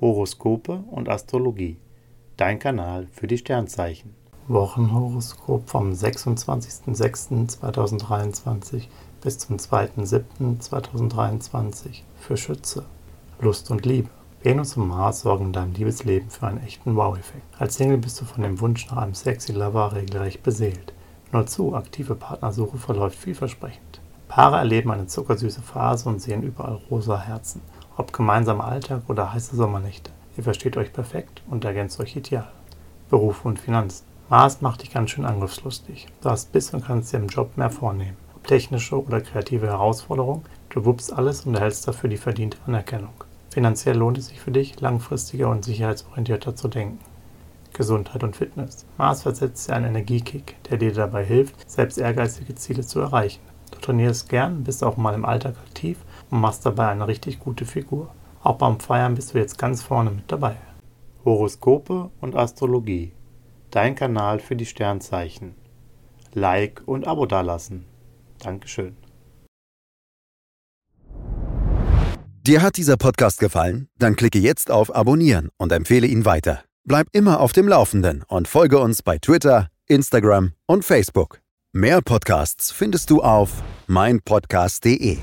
Horoskope und Astrologie. Dein Kanal für die Sternzeichen. Wochenhoroskop vom 26.06.2023 bis zum 2.07.2023 für Schütze. Lust und Liebe. Venus und Mars sorgen in deinem Liebesleben für einen echten Wow-Effekt. Als Single bist du von dem Wunsch nach einem sexy Lover regelrecht beseelt. Nur zu, aktive Partnersuche verläuft vielversprechend. Paare erleben eine zuckersüße Phase und sehen überall rosa Herzen. Ob gemeinsamer Alltag oder heiße Sommernächte. Ihr versteht euch perfekt und ergänzt euch ideal. Beruf und Finanzen. Mars macht dich ganz schön angriffslustig. Du hast Biss und kannst dir im Job mehr vornehmen. Ob technische oder kreative Herausforderung, du wuppst alles und erhältst dafür die verdiente Anerkennung. Finanziell lohnt es sich für dich, langfristiger und sicherheitsorientierter zu denken. Gesundheit und Fitness. Mars versetzt dir einen Energiekick, der dir dabei hilft, selbst ehrgeizige Ziele zu erreichen. Du trainierst gern, bist auch mal im Alltag aktiv und machst dabei eine richtig gute Figur. Auch beim Feiern bist du jetzt ganz vorne mit dabei. Horoskope und Astrologie. Dein Kanal für die Sternzeichen. Like und Abo dalassen. Dankeschön. Dir hat dieser Podcast gefallen? Dann klicke jetzt auf Abonnieren und empfehle ihn weiter. Bleib immer auf dem Laufenden und folge uns bei Twitter, Instagram und Facebook. Mehr Podcasts findest du auf meinpodcast.de.